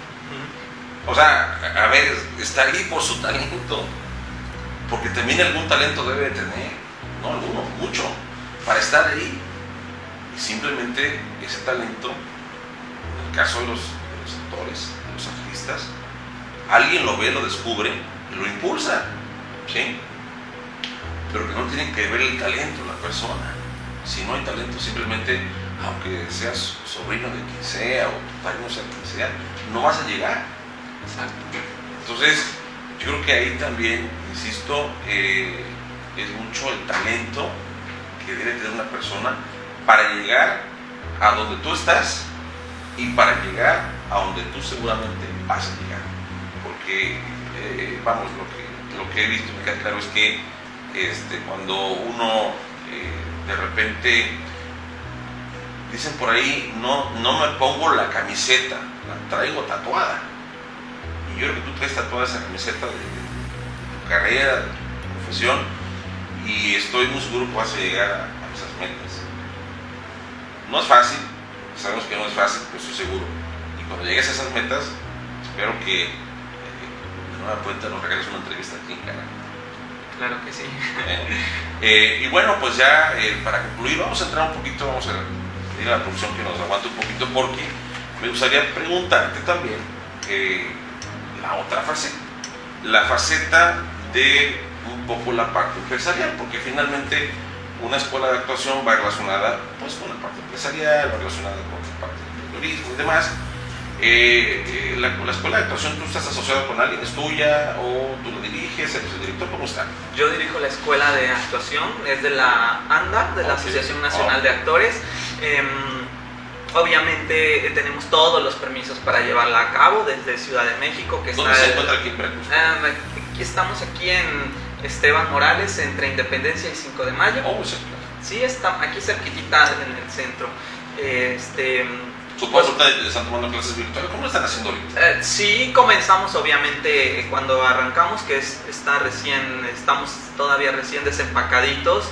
O sea, a ver, está ahí por su talento. Porque también algún talento debe de tener. No alguno, mucho. Para estar ahí. Y simplemente ese talento, en el caso de los, de los actores, de los artistas, alguien lo ve, lo descubre y lo impulsa. ¿Sí? Pero que no tiene que ver el talento la persona. Si no hay talento, simplemente, aunque seas sobrino de quien sea o tu padrino sea quien sea, no vas a llegar. Entonces, yo creo que ahí también, insisto, eh, es mucho el talento que debe tener una persona para llegar a donde tú estás y para llegar a donde tú seguramente vas a llegar. Porque eh, vamos, lo que, lo que he visto me queda claro es que este, cuando uno eh, de repente, dicen por ahí, no, no me pongo la camiseta, la traigo tatuada. Y yo creo que tú traes tatuada esa camiseta de, tu carrera, de tu profesión, y estoy muy seguro que vas a llegar a, esas metas. No es fácil, sabemos que no es fácil, pero estoy seguro. Y cuando llegues a esas metas, espero que eh, de nueva cuenta nos regales una entrevista aquí en Canadá. Claro que sí. (laughs) Eh, y bueno, pues ya eh, para concluir, vamos a entrar un poquito, vamos a pedir a la producción que nos aguante un poquito, porque me gustaría preguntarte también eh, la otra faceta, la faceta de un poco la parte empresarial, porque finalmente una escuela de actuación va relacionada pues, con la parte empresarial, va relacionada con la parte del turismo y demás. Eh, eh, la, la, escuela de actuación, ¿tú estás asociado con alguien? ¿Es tuya o tú lo diriges? ¿Eres el director? ¿Cómo está? Yo dirijo la escuela de actuación, es de la ANDA, de la. Asociación Nacional Oh. de Actores. Em, obviamente eh, tenemos todos los permisos para llevarla a cabo desde Ciudad de México, que ¿Dónde está se encuentra aquí en? Em, estamos aquí en Esteban Morales, entre Independencia y 5 de Mayo. Oh, sí, Sí, está aquí cerquitita en el centro. Este, Supongo que están tomando clases virtuales. ¿Cómo lo están haciendo ahorita? eh, sí, comenzamos obviamente cuando arrancamos, que es, está recién, estamos todavía recién desempacaditos,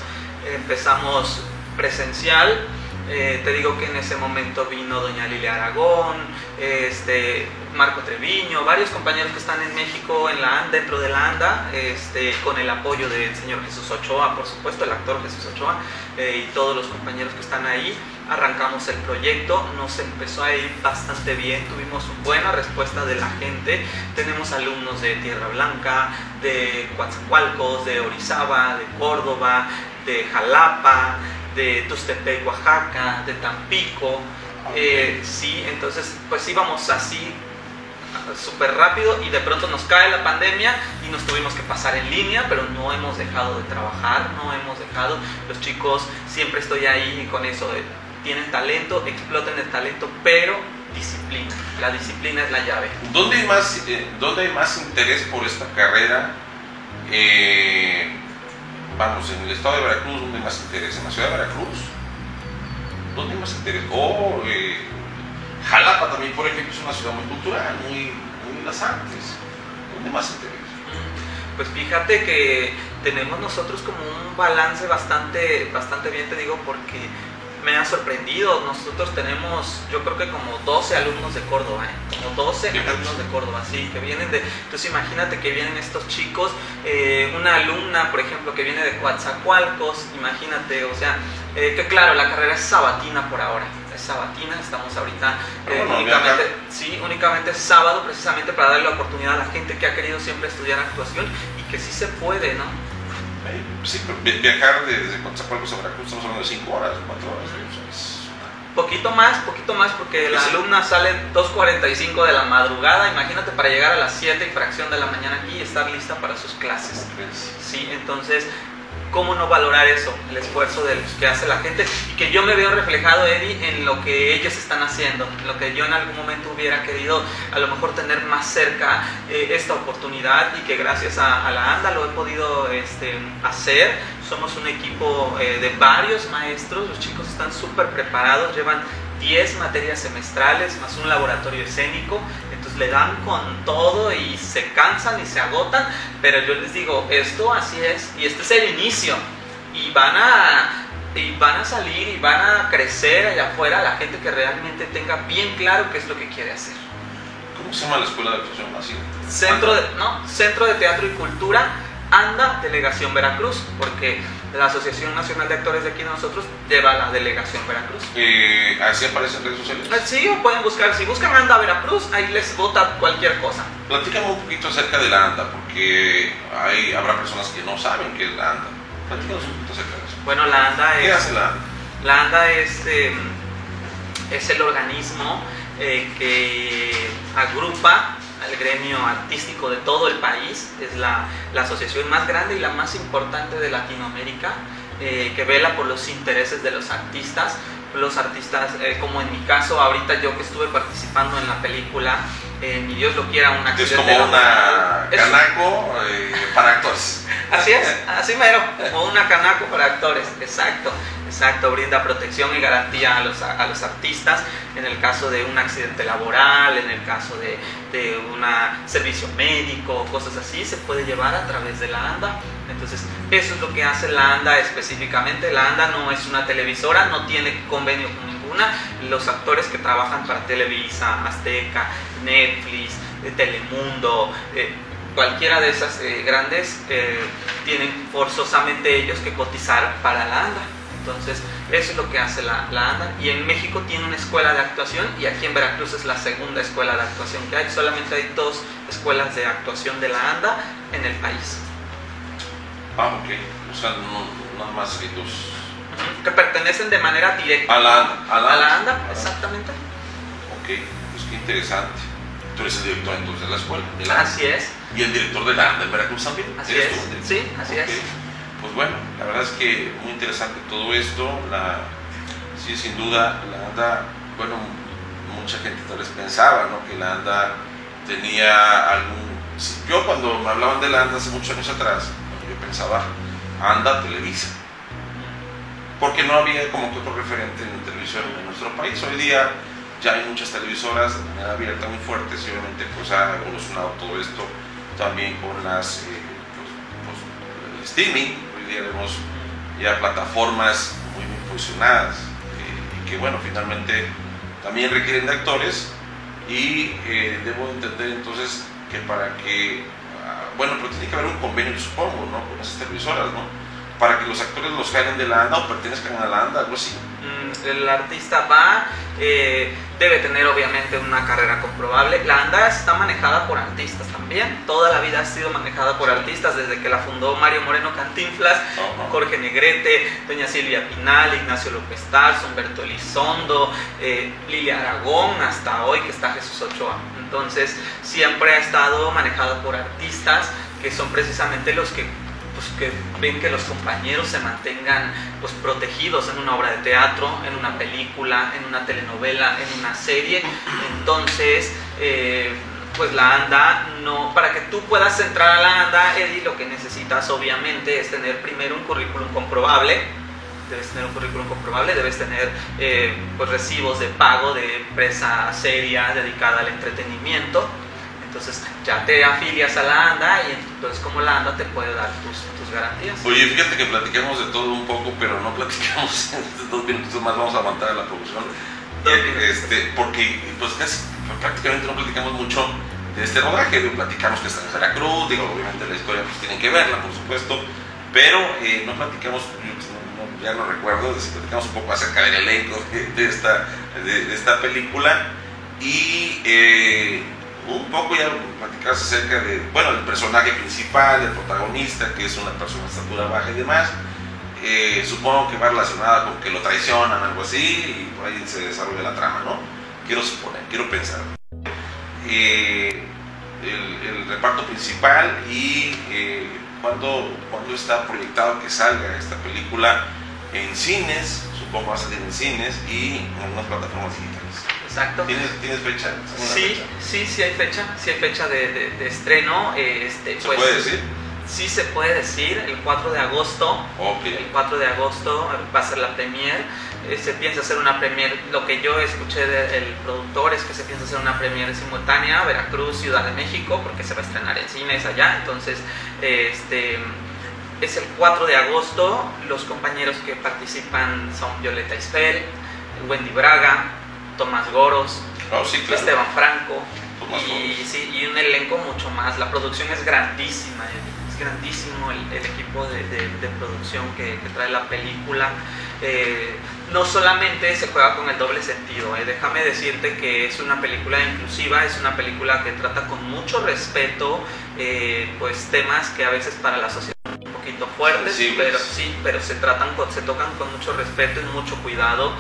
empezamos presencial. Eh, te digo que en ese momento vino doña Lilia Aragón, este, Marco Treviño, varios compañeros que están en México en la, dentro de la ANDA, este, con el apoyo del señor Jesús Ochoa, por supuesto, el actor Jesús Ochoa, eh, y todos los compañeros que están ahí. Arrancamos el proyecto, nos empezó a ir bastante bien, tuvimos buena respuesta de la gente. Tenemos alumnos de Tierra Blanca, de Coatzacoalcos, de Orizaba, de Córdoba, de Jalapa, de Tustepec, Oaxaca, de Tampico. Eh, sí, entonces pues íbamos así súper rápido y de pronto nos cae la pandemia y nos tuvimos que pasar en línea, pero no hemos dejado de trabajar, no hemos dejado. Los chicos, siempre estoy ahí con eso de, tienen talento, exploten el talento, pero disciplina. La disciplina es la llave. ¿Dónde hay más, eh, ¿dónde hay más interés por esta carrera? Eh, vamos, en el estado de Veracruz, ¿dónde hay más interés? ¿En la ciudad de Veracruz? ¿Dónde hay más interés? O eh, Jalapa también, por ejemplo, es una ciudad muy cultural, muy, muy las artes. ¿Dónde hay más interés? Pues fíjate que tenemos nosotros como un balance bastante, bastante bien, te digo, porque me ha sorprendido. Nosotros tenemos, yo creo que como 12 alumnos de Córdoba, ¿eh? como 12 alumnos de Córdoba, sí, que vienen de. Entonces imagínate que vienen estos chicos, eh, una alumna, por ejemplo, que viene de Coatzacoalcos, imagínate, o sea, eh, que claro, la carrera es sabatina por ahora. Es sabatina, estamos ahorita eh, bueno, únicamente, sí, únicamente sábado, precisamente para darle la oportunidad a la gente que ha querido siempre estudiar actuación y que sí se puede, ¿no? Sí, viajar desde Coatzacoalcos a Veracruz, estamos hablando de 5 horas, 4 horas. es una- Poquito más, poquito más, porque las alumnas salen 2.45 de la madrugada, imagínate para llegar a las 7 y fracción de la mañana aquí y estar lista para sus clases. Sí, entonces, ¿cómo no valorar eso? El esfuerzo del que hace la gente y que yo me veo reflejado, Eddie, en lo que ellos están haciendo, en lo que yo en algún momento hubiera querido a lo mejor tener más cerca eh, esta oportunidad y que gracias a, a la ANDA lo he podido este, hacer. Somos un equipo eh, de varios maestros, los chicos están súper preparados, llevan 10 materias semestrales más un laboratorio escénico, entonces le dan con todo y se cansan y se agotan, pero yo les digo, esto así es y este es el inicio y van a y van a salir y van a crecer allá afuera la gente que realmente tenga bien claro qué es lo que quiere hacer. ¿Cómo se llama la escuela de actuación? Así. Centro de, no, Centro de Teatro y Cultura, ANDA, Delegación Veracruz, porque la Asociación Nacional de Actores de aquí de nosotros lleva la Delegación Veracruz. Eh, así aparece en redes sociales. Eh, Sí, o pueden buscar, si buscan ANDA Veracruz, ahí les vota cualquier cosa. Platícame un poquito acerca de la ANDA, porque hay, habrá personas que no saben qué es la ANDA. Platícanos un poquito acerca de eso. Bueno, la ANDA ¿Qué es... hace la ANDA? La ANDA es, eh, es el organismo eh, que agrupa al gremio artístico de todo el país. Es la, la asociación más grande y la más importante de Latinoamérica, eh, que vela por los intereses de los artistas. Los artistas, eh, como en mi caso, ahorita yo que estuve participando en la película, eh, ni Dios lo quiera, un Es accidente. como una laboral. Es- canaco eh, para actores. (laughs) Así es, así mero, como una canaco para actores, exacto, exacto, brinda protección y garantía a los, a los artistas en el caso de un accidente laboral, en el caso de, de un servicio médico, cosas así, se puede llevar a través de la ANDA. Entonces, eso es lo que hace la ANDA específicamente. La ANDA no es una televisora, no tiene convenio con ninguna. Los actores que trabajan para Televisa, Azteca, Netflix, eh, Telemundo, eh, cualquiera de esas eh, grandes tienen forzosamente ellos que cotizar para la ANDA. Entonces, eso es lo que hace la ANDA. Y en México tiene una escuela de actuación y aquí en Veracruz es la segunda escuela de actuación que hay. Solamente hay dos escuelas de actuación de la ANDA en el país. Ok. O sea, no, más que dos. Que pertenecen de manera directa A la ANDA. A la, ANDA, exactamente. Ok, pues qué interesante. Tú eres el director entonces de la escuela. de la Así es. Y el director de la ANDA en Veracruz también. Así ¿Eres es. tú? Sí, así es. Pues bueno, la verdad es que muy interesante todo esto. La, sí, sin duda, la ANDA, bueno, mucha gente tal vez pensaba ¿no? que la ANDA tenía algún... Yo cuando me hablaban de la ANDA hace muchos años atrás, yo pensaba ANDA Televisa. Porque no había como que otro referente en televisión en nuestro país. Hoy día ya hay muchas televisoras de manera abierta muy fuertes y obviamente pues ha evolucionado todo esto también con las eh, pues, pues, el streaming hoy día vemos ya plataformas muy bien posicionadas eh, y que bueno finalmente también requieren de actores y eh, debo entender entonces que para que bueno pero tiene que haber un convenio supongo no con esas televisoras no para que los actores los jalen de la ANDA o pertenezcan a la ANDA algo así Mm, el artista va, eh, debe tener obviamente una carrera comprobable. La ANDA está manejada por artistas también, toda la vida ha sido manejada por artistas, desde que la fundó Mario Moreno Cantinflas, Jorge Negrete, Doña Silvia Pinal, Ignacio López Tarso, Humberto Elizondo, eh, Lilia Aragón, hasta hoy que está Jesús Ochoa. Entonces siempre ha estado manejada por artistas que son precisamente los que pues que ven que los compañeros se mantengan pues protegidos en una obra de teatro, en una película, en una telenovela, en una serie. Entonces, eh, pues la ANDA no, para que tú puedas entrar a la ANDA, Eddie, lo que necesitas obviamente es tener primero un currículum comprobable. Debes tener un currículum comprobable, debes tener eh, pues recibos de pago de empresa seria dedicada al entretenimiento. Entonces ya te afilias a la ANDA y entonces como la ANDA te puede dar tus, tus garantías. Oye, fíjate que platicamos de todo un poco, pero no platicamos (laughs) en dos minutos más, vamos a aguantar a la producción. Eh, este, porque pues casi, prácticamente no platicamos mucho de este rodaje, platicamos que está en Veracruz, digo, obviamente la historia pues tienen que verla, por supuesto, pero eh, no platicamos, no- ya no recuerdo, platicamos un poco acerca del elenco de, de esta, de, de esta película y eh, un poco ya platicabas acerca de, bueno, el personaje principal, el protagonista, que es una persona de estatura baja y demás. Eh, supongo que va relacionada con que lo traicionan, algo así, y por ahí se desarrolla la trama, ¿no? Quiero suponer, quiero pensar. Eh, el, reparto principal y eh, cuándo, cuándo está proyectado que salga esta película en cines, supongo va a salir en cines y en algunas plataformas digitales. Exacto. ¿Tienes, ¿tienes fecha? ¿Alguna Sí, fecha? sí, sí hay fecha, sí hay fecha de, de- de estreno. Este, ¿Se pues, puede decir? Sí se puede decir, el 4 de agosto. El 4 de agosto va a ser la premier. Eh, se piensa hacer una premier, lo que yo escuché del productor es que se piensa hacer una premier simultánea, Veracruz, Ciudad de México, porque se va a estrenar en cines allá. Entonces, eh, este, es el 4 de agosto. Los compañeros que participan son Violeta Isfel, Wendy Braga, Tomás Goros, Oh, sí, claro. Esteban Franco y, sí, y un elenco mucho más. La producción es grandísima, es grandísimo el, el equipo de, de- de producción que, que trae la película. Eh, no solamente se juega con el doble sentido, eh, déjame decirte que es una película inclusiva, es una película que trata con mucho respeto eh, pues temas que a veces para la sociedad fuertes, Sensibles. pero sí, pero se tratan con- se tocan con mucho respeto y mucho cuidado.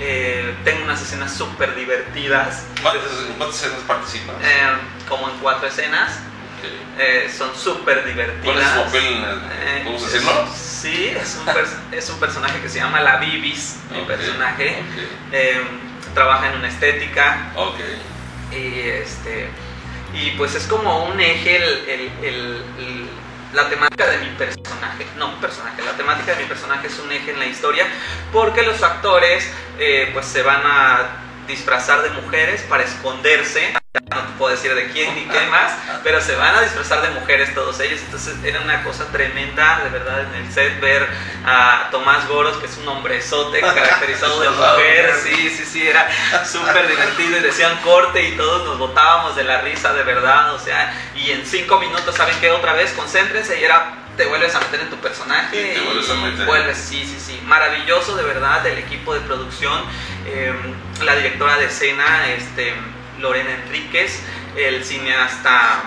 Eh, tengo unas escenas súper divertidas. ¿Cuántas, ¿En cuántas escenas participas? Eh, como en cuatro escenas. Eh, son súper divertidas. ¿Cuál es su papel? el- Eh, ¿Podemos decirlo? Sí, Sí, es un, es un personaje que se llama La Bibis, mi personaje. Em, trabaja en una estética. Y, este, y pues es como un eje el, la temática de mi personaje, no mi personaje, la temática de mi personaje es un eje en la historia porque los actores eh, pues se van a disfrazar de mujeres para esconderse. No te puedo decir de quién ni qué más, pero se van a disfrazar de mujeres todos ellos. Entonces era una cosa tremenda, de verdad, en el set ver a Tomás Goros, que es un hombrezote caracterizado de (laughs) mujer. Sí, sí, sí, era súper divertido y decían corte y todos nos botábamos de la risa, de verdad. O sea, y en cinco minutos, ¿saben qué? Otra vez, concéntrense y era te vuelves a meter en tu personaje te vuelves a meter. vuelves, sí, sí, sí, maravilloso de verdad el equipo de producción, em, la directora de escena, este, Lorena Enríquez, el cineasta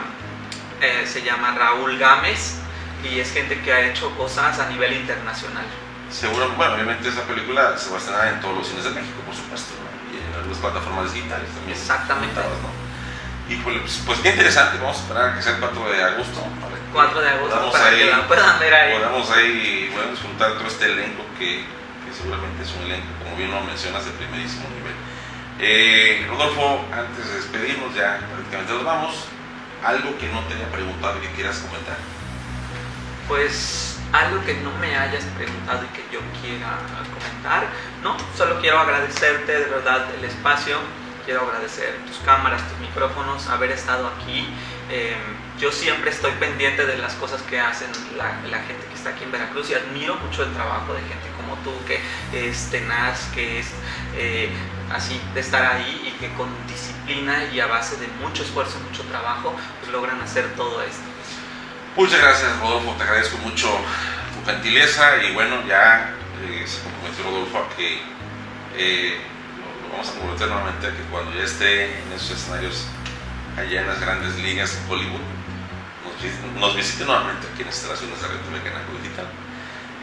eh, se llama Raúl Gámez y es gente que ha hecho cosas a nivel internacional. Seguro, bueno, obviamente esa película se va a estrenar en todos los cines de México, por supuesto, y en las plataformas digitales también. Exactamente. Híjole, pues, pues qué interesante, vamos a esperar a que sea el 4 de agosto. 4 de agosto para que la puedan ver ahí. Podamos ahí bueno, disfrutar todo este elenco que, que, seguramente es un elenco, como bien lo mencionas, de primerísimo nivel. Eh, Rodolfo, antes de despedirnos, ya prácticamente nos vamos. ¿Algo que no te haya preguntado y que quieras comentar? Pues algo que no me hayas preguntado y que yo quiera comentar. No, solo quiero agradecerte de verdad el espacio quiero agradecer tus cámaras, tus micrófonos, haber estado aquí. Em, yo siempre estoy pendiente de las cosas que hacen la, gente que está aquí en Veracruz y admiro mucho el trabajo de gente como tú, que es tenaz, que es eh, así, de estar ahí y que con disciplina y a base de mucho esfuerzo, mucho trabajo, pues logran hacer todo esto. Muchas gracias, Rodolfo, te agradezco mucho tu gentileza y bueno, ya eh, se comprometió Rodolfo a que eh, vamos a comprometer nuevamente a que cuando ya esté en esos escenarios allá en las grandes ligas en Hollywood, nos, visite nuevamente aquí en las instalaciones de Radio Mecánico Digital.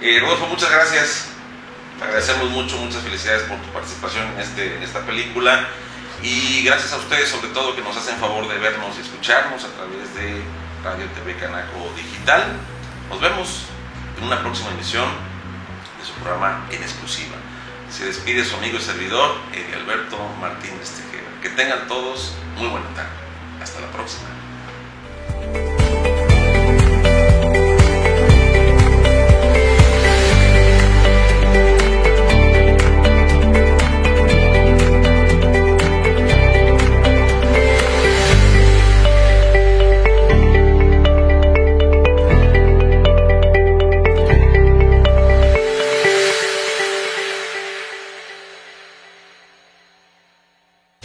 Eh, Rodolfo, muchas gracias. Te agradecemos mucho, muchas felicidades por tu participación en, este, en esta película y gracias a ustedes sobre todo que nos hacen favor de vernos y escucharnos a través de Radio TV Canaco Digital. Nos vemos en una próxima emisión de su programa en exclusiva. Se despide su amigo y servidor, Alberto Martínez Tejera. Que tengan todos muy buena tarde. Hasta la próxima.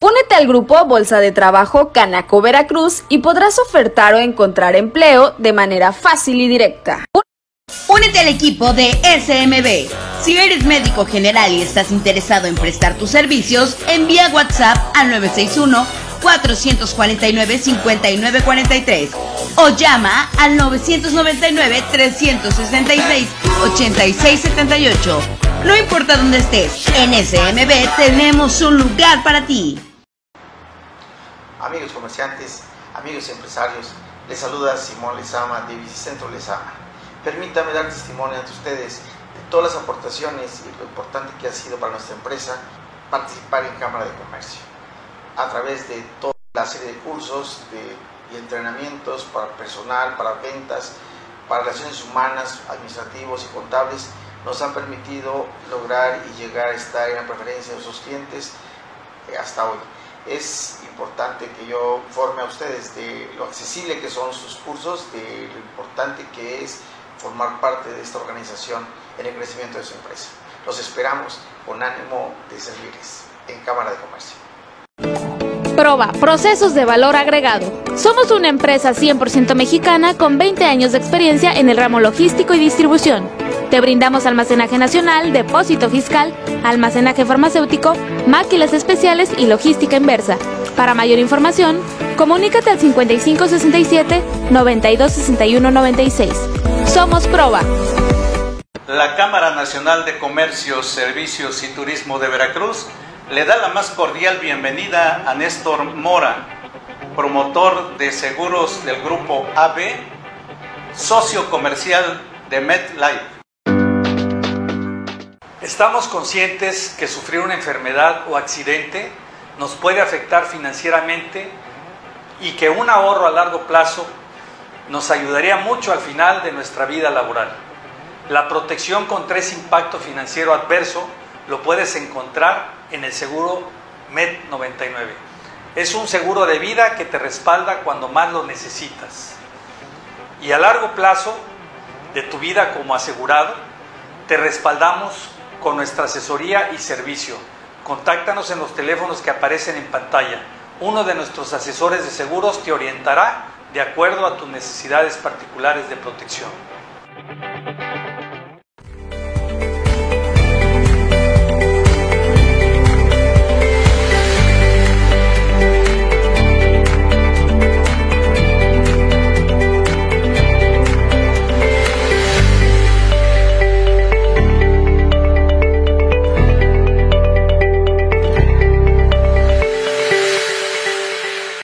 Únete al grupo Bolsa de Trabajo Canaco Veracruz y podrás ofertar o encontrar empleo de manera fácil y directa. Únete al equipo de SMB. Si eres médico general y estás interesado en prestar tus servicios, envía WhatsApp al 961 449 5943 o llama al 999 366 8678. No importa dónde estés, en SMB tenemos un lugar para ti amigos comerciantes, amigos empresarios, les saluda Simón Lezama de Bicicentro Lezama. Permítame dar testimonio ante ustedes de todas las aportaciones y lo importante que ha sido para nuestra empresa participar en Cámara de Comercio. A través de toda la serie de cursos y entrenamientos para personal, para ventas, para relaciones humanas, administrativos y contables, nos han permitido lograr y llegar a estar en la preferencia de nuestros clientes eh, hasta hoy es importante que yo forme a ustedes de lo accesible que son sus cursos, de lo importante que es formar parte de esta organización en el crecimiento de su empresa. Los esperamos con ánimo de servirles en Cámara de Comercio. Proba, procesos de valor agregado. Somos una empresa 100% mexicana con 20 años de experiencia en el ramo logístico y distribución. Te brindamos almacenaje nacional, depósito fiscal, almacenaje farmacéutico, máquinas especiales y logística inversa. Para mayor información, comunícate al 5567 926196 96. Somos Proba. La Cámara Nacional de Comercio, Servicios y Turismo de Veracruz le da la más cordial bienvenida a Néstor Mora, promotor de seguros del grupo AB, socio comercial de MedLife. Estamos conscientes que sufrir una enfermedad o accidente nos puede afectar financieramente y que un ahorro a largo plazo nos ayudaría mucho al final de nuestra vida laboral. La protección contra ese impacto financiero adverso lo puedes encontrar en el seguro MED 99. Es un seguro de vida que te respalda cuando más lo necesitas. Y a largo plazo de tu vida como asegurado, te respaldamos con nuestra asesoría y servicio. Contáctanos en los teléfonos que aparecen en pantalla. Uno de nuestros asesores de seguros te orientará de acuerdo a tus necesidades particulares de protección.